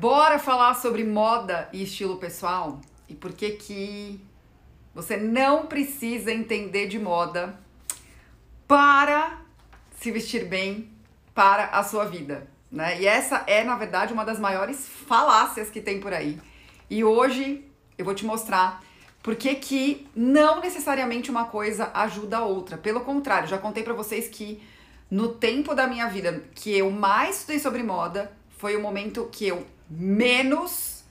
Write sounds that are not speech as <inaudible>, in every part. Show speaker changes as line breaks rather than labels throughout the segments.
Bora falar sobre moda e estilo pessoal e por que que você não precisa entender de moda para se vestir bem para a sua vida, né? E essa é, na verdade, uma das maiores falácias que tem por aí. E hoje eu vou te mostrar por que que não necessariamente uma coisa ajuda a outra. Pelo contrário, já contei para vocês que no tempo da minha vida que eu mais estudei sobre moda, foi o momento que eu menos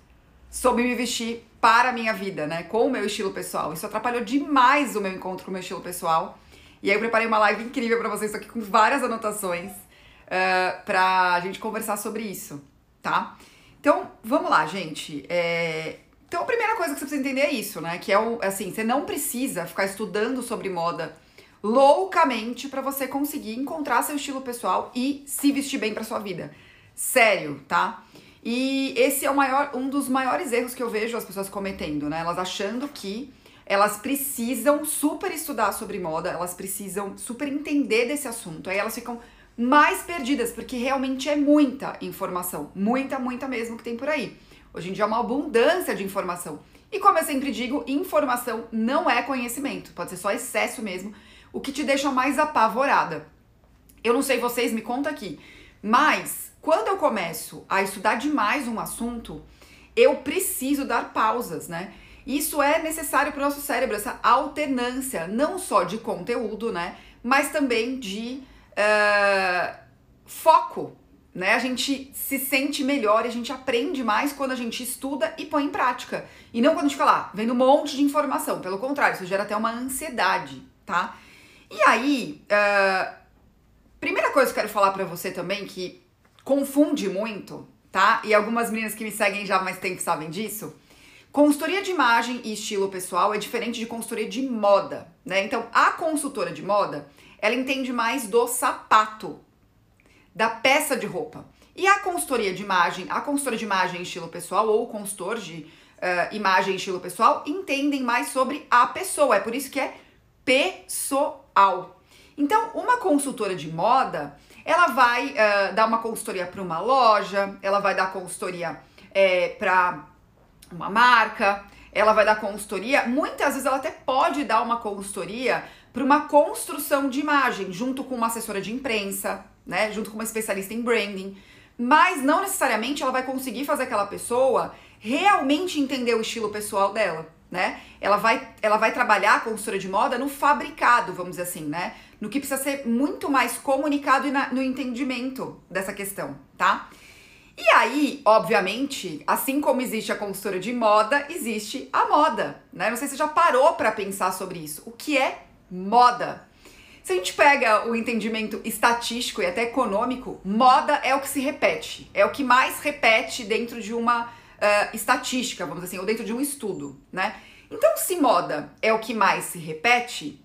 soube me vestir para a minha vida, né? Com o meu estilo pessoal. Isso atrapalhou demais o meu encontro com o meu estilo pessoal. E aí eu preparei uma live incrível para vocês aqui com várias anotações uh, pra gente conversar sobre isso, tá? Então, vamos lá, gente. É... Então, a primeira coisa que você precisa entender é isso, né? Que é o, assim, você não precisa ficar estudando sobre moda loucamente para você conseguir encontrar seu estilo pessoal e se vestir bem para sua vida. Sério, tá? E esse é o maior, um dos maiores erros que eu vejo as pessoas cometendo, né? Elas achando que elas precisam super estudar sobre moda, elas precisam super entender desse assunto. Aí elas ficam mais perdidas, porque realmente é muita informação, muita, muita mesmo que tem por aí. Hoje em dia é uma abundância de informação. E como eu sempre digo, informação não é conhecimento, pode ser só excesso mesmo, o que te deixa mais apavorada. Eu não sei vocês, me conta aqui, mas quando eu começo a estudar demais um assunto, eu preciso dar pausas, né? Isso é necessário para o nosso cérebro, essa alternância, não só de conteúdo, né? Mas também de uh, foco, né? A gente se sente melhor e a gente aprende mais quando a gente estuda e põe em prática. E não quando a gente fica lá, vendo um monte de informação. Pelo contrário, isso gera até uma ansiedade, tá? E aí, uh, primeira coisa que eu quero falar para você também, que confunde muito, tá? E algumas meninas que me seguem já há mais tempo sabem disso. Consultoria de imagem e estilo pessoal é diferente de consultoria de moda, né? Então, a consultora de moda, ela entende mais do sapato, da peça de roupa. E a consultoria de imagem, a consultora de imagem e estilo pessoal ou o consultor de uh, imagem e estilo pessoal entendem mais sobre a pessoa. É por isso que é pessoal. Então, uma consultora de moda, ela vai uh, dar uma consultoria para uma loja, ela vai dar consultoria é, para uma marca, ela vai dar consultoria. Muitas vezes ela até pode dar uma consultoria para uma construção de imagem, junto com uma assessora de imprensa, né? Junto com uma especialista em branding. Mas não necessariamente ela vai conseguir fazer aquela pessoa realmente entender o estilo pessoal dela, né? Ela vai, ela vai trabalhar a consultora de moda no fabricado, vamos dizer assim, né? no que precisa ser muito mais comunicado e na, no entendimento dessa questão, tá? E aí, obviamente, assim como existe a consultora de moda, existe a moda, né? Não sei se você já parou para pensar sobre isso. O que é moda? Se a gente pega o entendimento estatístico e até econômico, moda é o que se repete, é o que mais repete dentro de uma uh, estatística, vamos dizer assim, ou dentro de um estudo, né? Então, se moda é o que mais se repete,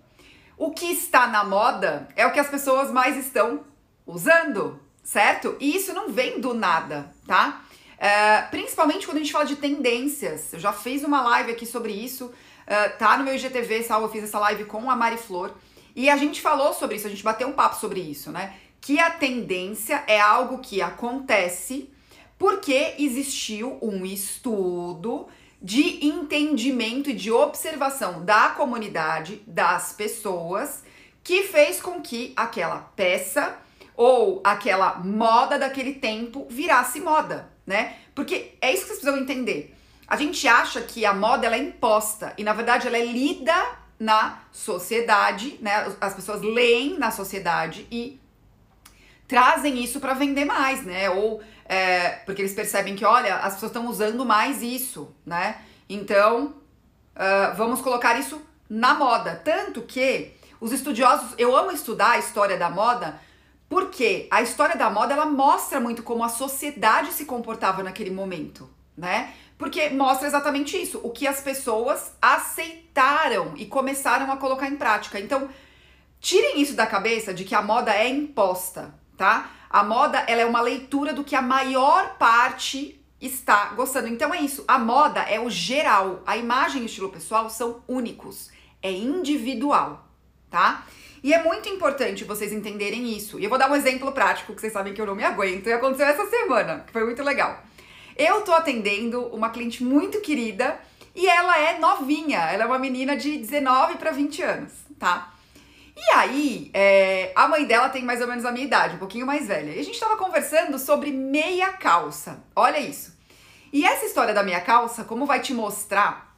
o que está na moda é o que as pessoas mais estão usando, certo? E isso não vem do nada, tá? É, principalmente quando a gente fala de tendências. Eu já fiz uma live aqui sobre isso, é, tá no meu IGTV, salvo, eu fiz essa live com a Mari Flor. E a gente falou sobre isso, a gente bateu um papo sobre isso, né? Que a tendência é algo que acontece porque existiu um estudo de entendimento e de observação da comunidade, das pessoas, que fez com que aquela peça ou aquela moda daquele tempo virasse moda, né? Porque é isso que vocês precisam entender. A gente acha que a moda ela é imposta e na verdade ela é lida na sociedade, né? As pessoas leem na sociedade e trazem isso para vender mais, né? Ou é, porque eles percebem que, olha, as pessoas estão usando mais isso, né? Então, uh, vamos colocar isso na moda. Tanto que os estudiosos, eu amo estudar a história da moda, porque a história da moda ela mostra muito como a sociedade se comportava naquele momento, né? Porque mostra exatamente isso, o que as pessoas aceitaram e começaram a colocar em prática. Então, tirem isso da cabeça de que a moda é imposta, tá? A moda ela é uma leitura do que a maior parte está gostando. Então é isso. A moda é o geral. A imagem e o estilo pessoal são únicos. É individual, tá? E é muito importante vocês entenderem isso. E eu vou dar um exemplo prático que vocês sabem que eu não me aguento e aconteceu essa semana, que foi muito legal. Eu tô atendendo uma cliente muito querida e ela é novinha, ela é uma menina de 19 para 20 anos, tá? E aí, é, a mãe dela tem mais ou menos a minha idade, um pouquinho mais velha. E a gente tava conversando sobre meia calça. Olha isso. E essa história da meia calça, como vai te mostrar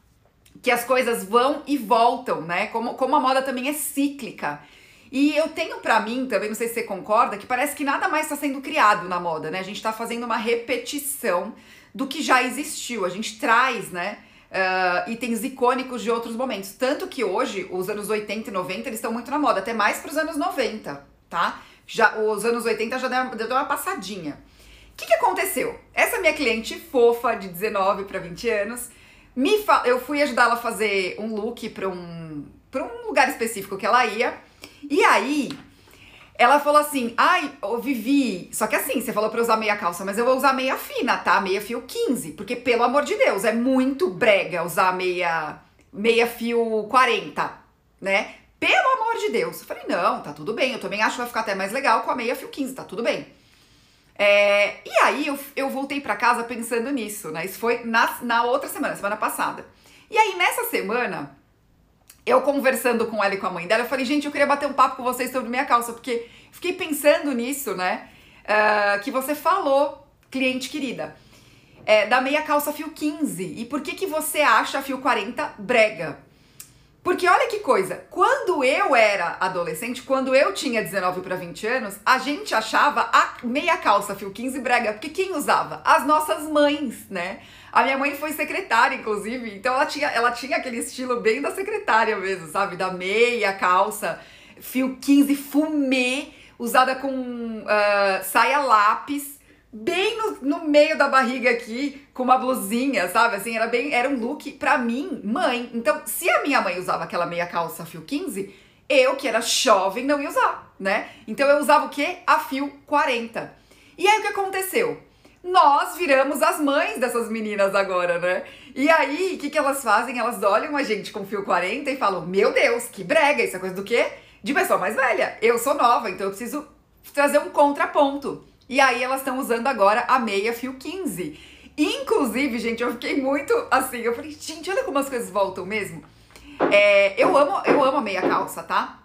que as coisas vão e voltam, né? Como, como a moda também é cíclica. E eu tenho para mim, também não sei se você concorda, que parece que nada mais está sendo criado na moda, né? A gente está fazendo uma repetição do que já existiu. A gente traz, né? Uh, itens icônicos de outros momentos. Tanto que hoje, os anos 80 e 90, eles estão muito na moda, até mais para os anos 90, tá? Já, os anos 80 já deu, deu uma passadinha. O que, que aconteceu? Essa minha cliente fofa, de 19 para 20 anos, me fa... eu fui ajudá-la a fazer um look para um, pra um lugar específico que ela ia. E aí, ela falou assim: ai, ô Vivi, só que assim, você falou pra usar meia calça, mas eu vou usar meia fina, tá? Meia fio 15, porque pelo amor de Deus, é muito brega usar meia, meia fio 40, né? Pelo amor de Deus. Eu falei: não, tá tudo bem, eu também acho que vai ficar até mais legal com a meia fio 15, tá tudo bem. É, e aí eu, eu voltei para casa pensando nisso, né? Isso foi na, na outra semana, semana passada. E aí nessa semana, eu conversando com ela e com a mãe dela, eu falei, gente, eu queria bater um papo com vocês sobre minha calça, porque fiquei pensando nisso, né? Uh, que você falou, cliente querida, é, da meia calça fio 15. E por que, que você acha fio 40 brega? Porque olha que coisa, quando eu era adolescente, quando eu tinha 19 para 20 anos, a gente achava a meia calça fio 15 brega, porque quem usava? As nossas mães, né? A minha mãe foi secretária, inclusive, então ela tinha, ela tinha aquele estilo bem da secretária mesmo, sabe? Da meia calça, fio 15 fumê, usada com uh, saia lápis bem no, no meio da barriga aqui, com uma blusinha, sabe? Assim, era bem, era um look pra mim, mãe. Então, se a minha mãe usava aquela meia calça fio 15, eu, que era jovem, não ia usar, né? Então eu usava o quê? A fio 40. E aí o que aconteceu? Nós viramos as mães dessas meninas agora, né? E aí, o que, que elas fazem? Elas olham a gente com fio 40 e falam: Meu Deus, que brega, isso é coisa do quê? De pessoa mais velha. Eu sou nova, então eu preciso trazer um contraponto. E aí elas estão usando agora a meia fio 15. Inclusive, gente, eu fiquei muito assim, eu falei, gente, olha como as coisas voltam mesmo. É, eu amo, eu amo a meia calça, tá?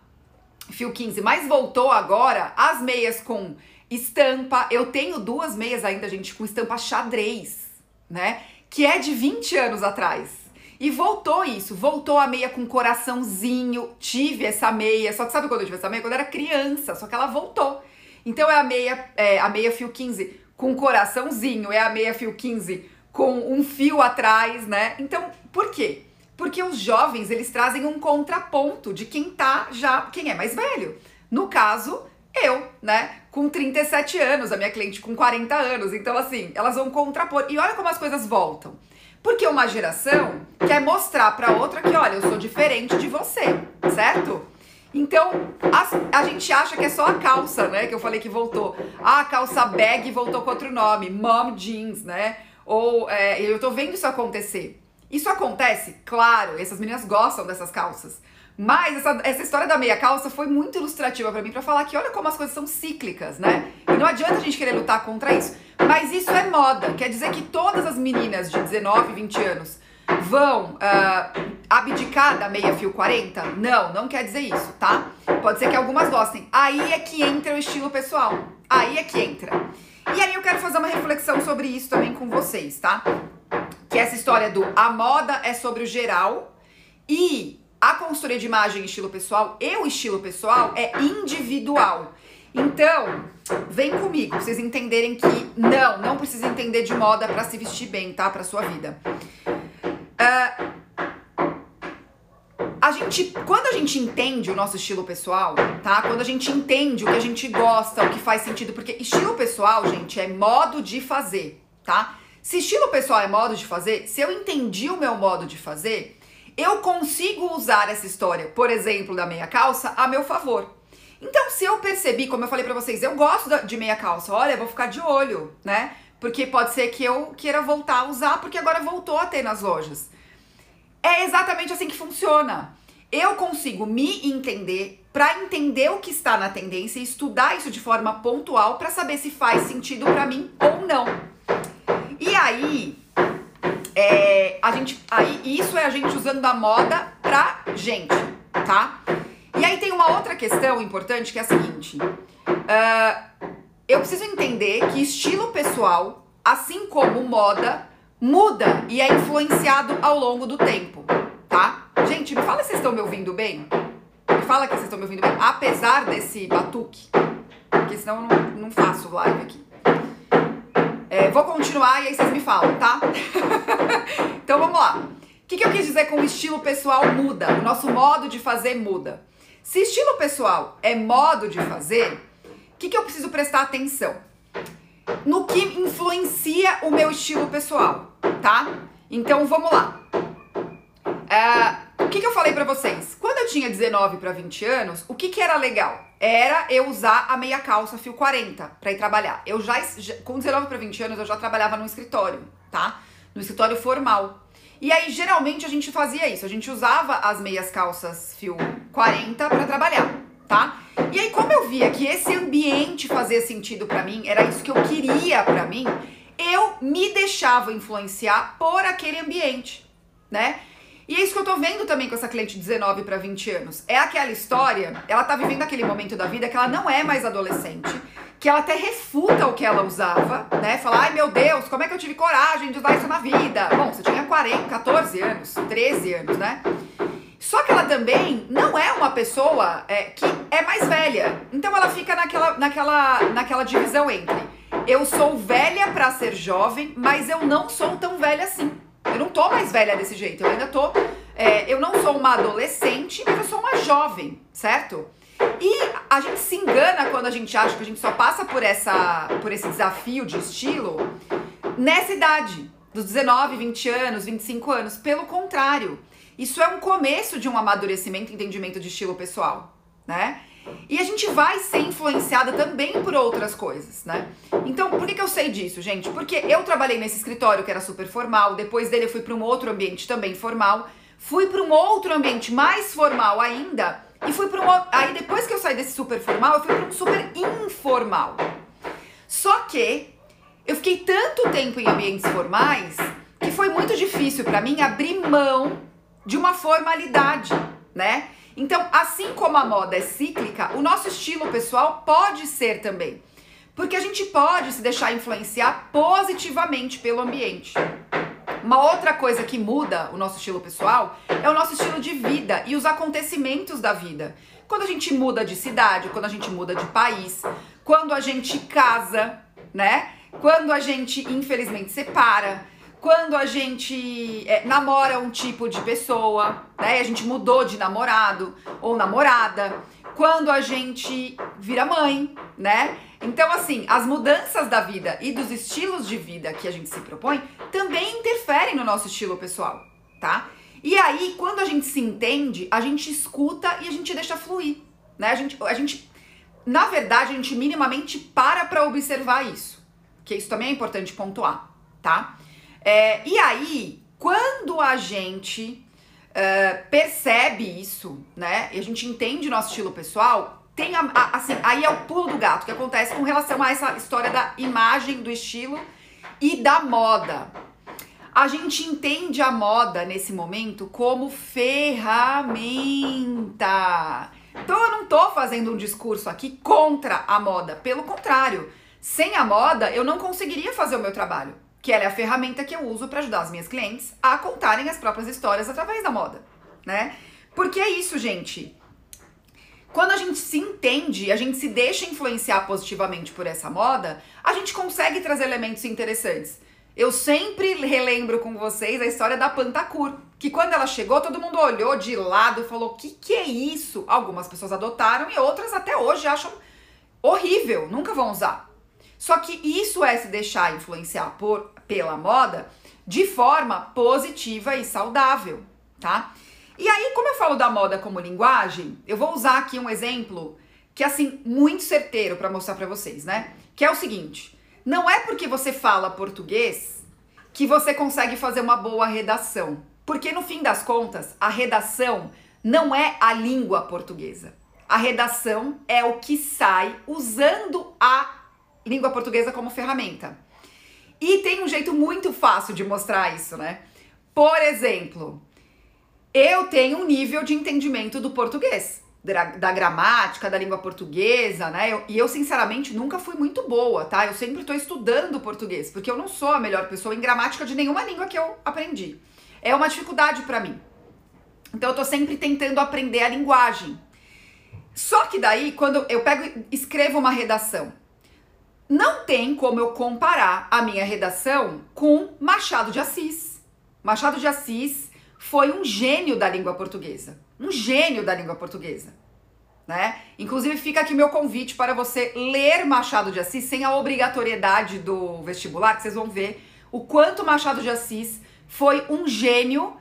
Fio 15, mas voltou agora as meias com estampa. Eu tenho duas meias ainda, gente, com estampa xadrez, né? Que é de 20 anos atrás. E voltou isso, voltou a meia com coraçãozinho. Tive essa meia, só que sabe quando eu tive essa meia? Quando eu era criança, só que ela voltou. Então é a meia, é, a meia fio 15 com coraçãozinho, é a meia fio 15 com um fio atrás, né? Então, por quê? Porque os jovens, eles trazem um contraponto de quem tá já, quem é mais velho. No caso, eu, né? Com 37 anos, a minha cliente com 40 anos. Então, assim, elas vão contrapor. E olha como as coisas voltam. Porque uma geração quer mostrar para outra que, olha, eu sou diferente de você, certo? Então, a, a, gente acha que é só a calça, né? Que eu falei que voltou. Ah, a calça bag voltou com outro nome, mom jeans, né? Ou é, eu tô vendo isso acontecer. Isso acontece? Claro, essas meninas gostam dessas calças. Mas essa, essa história da meia calça foi muito ilustrativa para mim para falar que olha como as coisas são cíclicas, né? E não adianta a gente querer lutar contra isso. Mas isso é moda. Quer dizer que todas as meninas de 19, 20 anos vão uh, abdicar da meia fio 40? Não, não quer dizer isso, tá? Pode ser que algumas gostem. Aí é que entra o estilo pessoal. Aí é que entra. E aí eu quero fazer uma reflexão sobre isso também com vocês, tá? Que essa história do a moda é sobre o geral e a consultoria de imagem e estilo pessoal e o estilo pessoal é individual. Então, vem comigo pra vocês entenderem que não, não precisa entender de moda para se vestir bem, tá? Pra sua vida. A gente, quando a gente entende o nosso estilo pessoal, tá? Quando a gente entende o que a gente gosta, o que faz sentido, porque estilo pessoal, gente, é modo de fazer, tá? Se estilo pessoal é modo de fazer, se eu entendi o meu modo de fazer, eu consigo usar essa história, por exemplo, da meia calça, a meu favor. Então, se eu percebi, como eu falei para vocês, eu gosto de meia calça, olha, vou ficar de olho, né? Porque pode ser que eu queira voltar a usar, porque agora voltou a ter nas lojas. É exatamente assim que funciona. Eu consigo me entender para entender o que está na tendência e estudar isso de forma pontual para saber se faz sentido para mim ou não. E aí, é, a gente, aí isso é a gente usando a moda pra gente, tá? E aí tem uma outra questão importante que é a seguinte: uh, eu preciso entender que estilo pessoal, assim como moda, muda e é influenciado ao longo do tempo, tá? Gente, me fala se vocês estão me ouvindo bem. Me fala que vocês estão me ouvindo bem, apesar desse batuque, porque senão eu não, não faço live aqui. É, vou continuar e aí vocês me falam, tá? <laughs> então vamos lá. O que, que eu quis dizer com o estilo pessoal muda? O nosso modo de fazer muda. Se estilo pessoal é modo de fazer, que, que eu preciso prestar atenção? No que influencia o meu estilo pessoal, tá? Então vamos lá. Uh, o que, que eu falei para vocês? Quando eu tinha 19 para 20 anos, o que, que era legal? Era eu usar a meia calça fio 40 para ir trabalhar. Eu já, com 19 para 20 anos, eu já trabalhava no escritório, tá? No escritório formal. E aí, geralmente, a gente fazia isso. A gente usava as meias calças fio 40 para trabalhar, tá? E aí, como eu via que esse ambiente fazia sentido para mim, era isso que eu queria para mim, eu me deixava influenciar por aquele ambiente, né? E é isso que eu tô vendo também com essa cliente de 19 para 20 anos. É aquela história, ela tá vivendo aquele momento da vida que ela não é mais adolescente, que ela até refuta o que ela usava, né? Fala, ai meu Deus, como é que eu tive coragem de usar isso na vida? Bom, você tinha 40, 14 anos, 13 anos, né? Só que ela também não é uma pessoa é, que é mais velha. Então ela fica naquela, naquela, naquela divisão entre eu sou velha para ser jovem, mas eu não sou tão velha assim. Eu não tô mais velha desse jeito, eu ainda tô. É, eu não sou uma adolescente, mas eu sou uma jovem, certo? E a gente se engana quando a gente acha que a gente só passa por, essa, por esse desafio de estilo nessa idade, dos 19, 20 anos, 25 anos. Pelo contrário, isso é um começo de um amadurecimento e entendimento de estilo pessoal, né? E a gente vai ser influenciada também por outras coisas, né? Então, por que, que eu sei disso, gente? Porque eu trabalhei nesse escritório que era super formal, depois dele eu fui para um outro ambiente também formal, fui para um outro ambiente mais formal ainda, e fui para um aí depois que eu saí desse super formal, eu fui para um super informal. Só que eu fiquei tanto tempo em ambientes formais que foi muito difícil para mim abrir mão de uma formalidade, né? Então, assim como a moda é cíclica, o nosso estilo pessoal pode ser também. Porque a gente pode se deixar influenciar positivamente pelo ambiente. Uma outra coisa que muda o nosso estilo pessoal é o nosso estilo de vida e os acontecimentos da vida. Quando a gente muda de cidade, quando a gente muda de país, quando a gente casa, né? Quando a gente infelizmente separa, quando a gente é, namora um tipo de pessoa, né? A gente mudou de namorado ou namorada. Quando a gente vira mãe, né? Então, assim, as mudanças da vida e dos estilos de vida que a gente se propõe também interferem no nosso estilo pessoal, tá? E aí, quando a gente se entende, a gente escuta e a gente deixa fluir, né? A gente, a gente na verdade, a gente minimamente para para observar isso, que isso também é importante pontuar, tá? É, e aí, quando a gente uh, percebe isso, né, e a gente entende nosso estilo pessoal, tem a, a, assim, aí é o pulo do gato que acontece com relação a essa história da imagem, do estilo e da moda. A gente entende a moda nesse momento como ferramenta. Então eu não tô fazendo um discurso aqui contra a moda, pelo contrário. Sem a moda, eu não conseguiria fazer o meu trabalho que ela é a ferramenta que eu uso para ajudar as minhas clientes a contarem as próprias histórias através da moda, né? Porque é isso, gente. Quando a gente se entende, a gente se deixa influenciar positivamente por essa moda, a gente consegue trazer elementos interessantes. Eu sempre relembro com vocês a história da Pantacur, que quando ela chegou, todo mundo olhou de lado e falou: "Que que é isso?". Algumas pessoas adotaram e outras até hoje acham horrível, nunca vão usar. Só que isso é se deixar influenciar por pela moda de forma positiva e saudável, tá? E aí, como eu falo da moda como linguagem, eu vou usar aqui um exemplo que é assim muito certeiro para mostrar para vocês, né? Que é o seguinte: não é porque você fala português que você consegue fazer uma boa redação, porque no fim das contas, a redação não é a língua portuguesa. A redação é o que sai usando a língua portuguesa como ferramenta. E tem um jeito muito fácil de mostrar isso, né? Por exemplo, eu tenho um nível de entendimento do português, da, da gramática, da língua portuguesa, né? Eu, e eu, sinceramente, nunca fui muito boa, tá? Eu sempre estou estudando português, porque eu não sou a melhor pessoa em gramática de nenhuma língua que eu aprendi. É uma dificuldade para mim. Então, eu tô sempre tentando aprender a linguagem. Só que daí, quando eu pego e escrevo uma redação, não tem como eu comparar a minha redação com Machado de Assis. Machado de Assis foi um gênio da língua portuguesa. Um gênio da língua portuguesa. Né? Inclusive, fica aqui meu convite para você ler Machado de Assis sem a obrigatoriedade do vestibular, que vocês vão ver o quanto Machado de Assis foi um gênio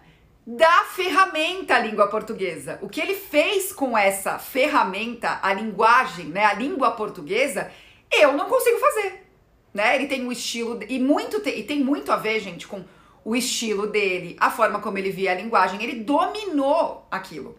da ferramenta língua portuguesa. O que ele fez com essa ferramenta, a linguagem, né, a língua portuguesa, eu não consigo fazer, né? Ele tem um estilo e muito e tem muito a ver, gente, com o estilo dele, a forma como ele via a linguagem, ele dominou aquilo.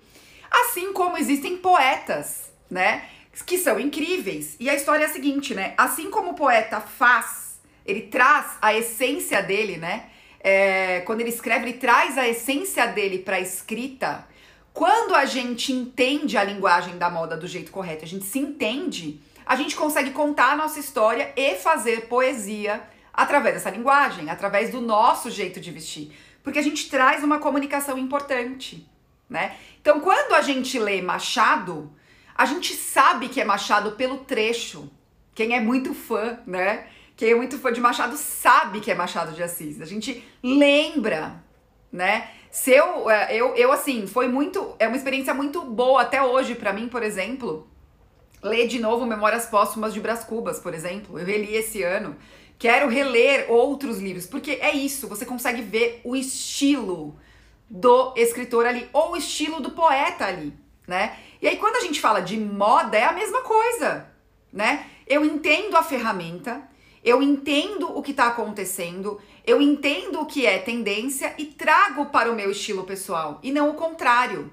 Assim como existem poetas, né, que são incríveis. E a história é a seguinte, né? Assim como o poeta faz, ele traz a essência dele, né? É, quando ele escreve, ele traz a essência dele para a escrita. Quando a gente entende a linguagem da moda do jeito correto, a gente se entende, a gente consegue contar a nossa história e fazer poesia através dessa linguagem, através do nosso jeito de vestir, porque a gente traz uma comunicação importante, né? Então, quando a gente lê Machado, a gente sabe que é Machado pelo trecho. Quem é muito fã, né? Quem é muito fã de Machado sabe que é Machado de Assis. A gente lembra, né? Se eu, é, eu, eu assim, foi muito, é uma experiência muito boa até hoje para mim, por exemplo, ler de novo Memórias Póstumas de Brás Cubas, por exemplo. Eu reli esse ano. Quero reler outros livros, porque é isso, você consegue ver o estilo do escritor ali, ou o estilo do poeta ali, né? E aí, quando a gente fala de moda, é a mesma coisa, né? Eu entendo a ferramenta, eu entendo o que está acontecendo, eu entendo o que é tendência e trago para o meu estilo pessoal, e não o contrário.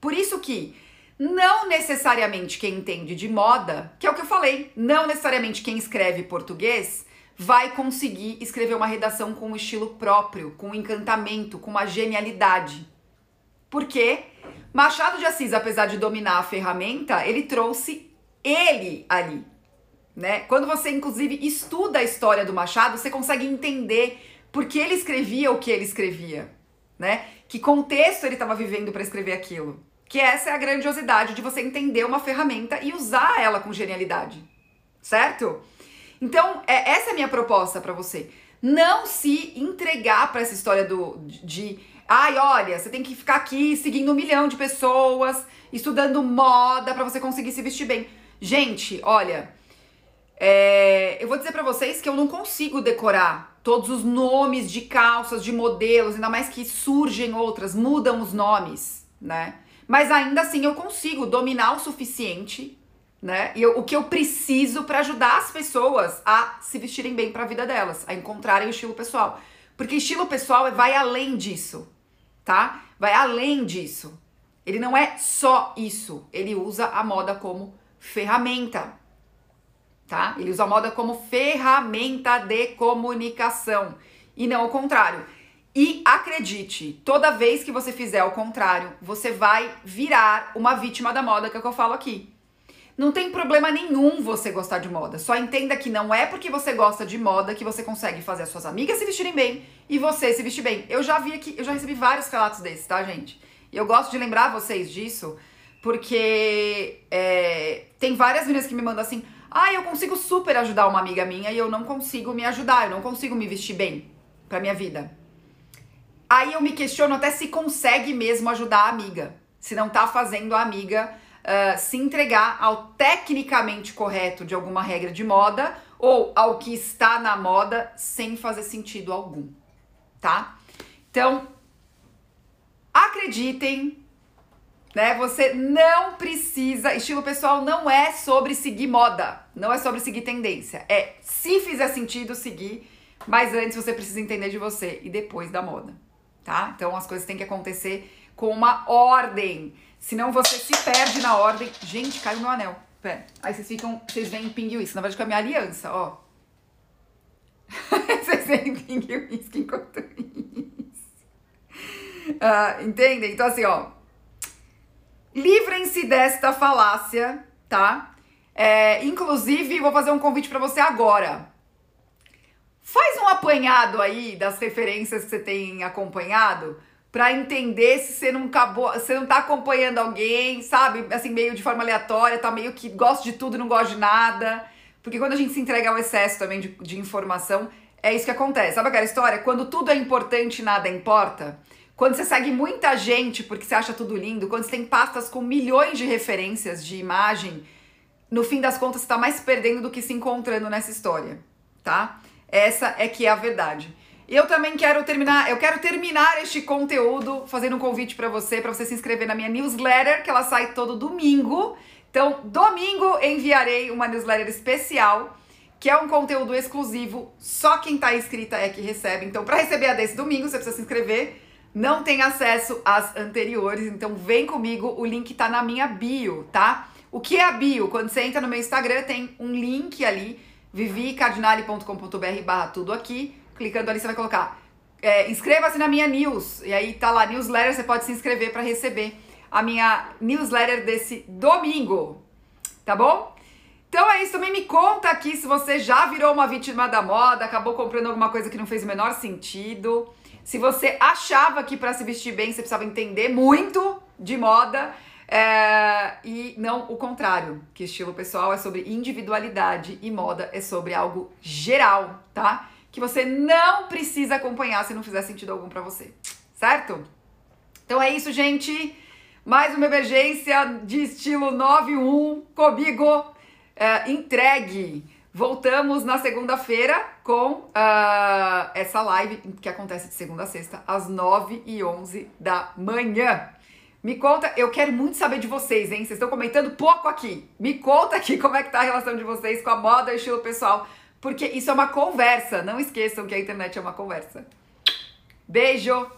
Por isso que não necessariamente quem entende de moda, que é o que eu falei, não necessariamente quem escreve português vai conseguir escrever uma redação com um estilo próprio, com um encantamento, com uma genialidade. Porque Machado de Assis, apesar de dominar a ferramenta, ele trouxe ele ali, né? Quando você inclusive estuda a história do Machado, você consegue entender por que ele escrevia o que ele escrevia, né? Que contexto ele estava vivendo para escrever aquilo. Que essa é a grandiosidade de você entender uma ferramenta e usar ela com genialidade, certo? Então, é, essa é a minha proposta para você. Não se entregar para essa história do de, de ai, olha, você tem que ficar aqui seguindo um milhão de pessoas, estudando moda para você conseguir se vestir bem. Gente, olha, é, eu vou dizer para vocês que eu não consigo decorar todos os nomes de calças, de modelos, ainda mais que surgem outras, mudam os nomes, né? Mas ainda assim eu consigo dominar o suficiente né? E eu, o que eu preciso para ajudar as pessoas a se vestirem bem para a vida delas, a encontrarem o estilo pessoal. Porque estilo pessoal vai além disso, tá? Vai além disso. Ele não é só isso. Ele usa a moda como ferramenta, tá? Ele usa a moda como ferramenta de comunicação e não o contrário. E acredite, toda vez que você fizer o contrário, você vai virar uma vítima da moda, que é o que eu falo aqui. Não tem problema nenhum você gostar de moda. Só entenda que não é porque você gosta de moda que você consegue fazer as suas amigas se vestirem bem e você se vestir bem. Eu já vi aqui, eu já recebi vários relatos desses, tá, gente? E eu gosto de lembrar vocês disso, porque é, tem várias meninas que me mandam assim: ah, eu consigo super ajudar uma amiga minha e eu não consigo me ajudar, eu não consigo me vestir bem pra minha vida. Aí eu me questiono até se consegue mesmo ajudar a amiga, se não tá fazendo a amiga uh, se entregar ao tecnicamente correto de alguma regra de moda ou ao que está na moda sem fazer sentido algum, tá? Então, acreditem, né? Você não precisa, estilo pessoal não é sobre seguir moda, não é sobre seguir tendência. É se fizer sentido seguir, mas antes você precisa entender de você e depois da moda, tá? Então as coisas têm que acontecer com uma ordem. Senão você se perde na ordem. Gente, caiu meu anel. Pera. Aí vocês ficam. Vocês veem pinguim isso. Na verdade, com a minha aliança, ó. <laughs> Vocês sentem que eu risco enquanto isso. Uh, entendem? Então, assim, ó. Livrem-se desta falácia, tá? É, inclusive, vou fazer um convite para você agora. Faz um apanhado aí das referências que você tem acompanhado para entender se você não acabou, você não tá acompanhando alguém, sabe? Assim, meio de forma aleatória, tá meio que gosta de tudo e não gosta de nada. Porque quando a gente se entrega ao excesso também de, de informação, é isso que acontece. Sabe aquela história? Quando tudo é importante, nada importa. Quando você segue muita gente porque você acha tudo lindo, quando você tem pastas com milhões de referências de imagem, no fim das contas você tá mais perdendo do que se encontrando nessa história, tá? Essa é que é a verdade. Eu também quero terminar, eu quero terminar este conteúdo fazendo um convite para você, para você se inscrever na minha newsletter, que ela sai todo domingo. Então, domingo enviarei uma newsletter especial, que é um conteúdo exclusivo, só quem está inscrita é que recebe. Então, para receber a desse domingo, você precisa se inscrever. Não tem acesso às anteriores, então vem comigo, o link está na minha bio, tá? O que é a bio? Quando você entra no meu Instagram, tem um link ali vivicardinale.com.br barra tudo aqui. Clicando ali, você vai colocar é, inscreva-se na minha news. E aí tá lá, newsletter, você pode se inscrever para receber a minha newsletter desse domingo. Tá bom? Então é isso, também me conta aqui se você já virou uma vítima da moda, acabou comprando alguma coisa que não fez o menor sentido. Se você achava que para se vestir bem você precisava entender muito de moda é, e não o contrário, que estilo pessoal é sobre individualidade e moda é sobre algo geral, tá? Que você não precisa acompanhar se não fizer sentido algum para você, certo? Então é isso, gente. Mais uma emergência de estilo 91 comigo, é, entregue. Voltamos na segunda-feira com uh, essa live que acontece de segunda a sexta, às 9 e 11 da manhã. Me conta, eu quero muito saber de vocês, hein? Vocês estão comentando pouco aqui. Me conta aqui como é que tá a relação de vocês com a moda e estilo pessoal, porque isso é uma conversa. Não esqueçam que a internet é uma conversa. Beijo!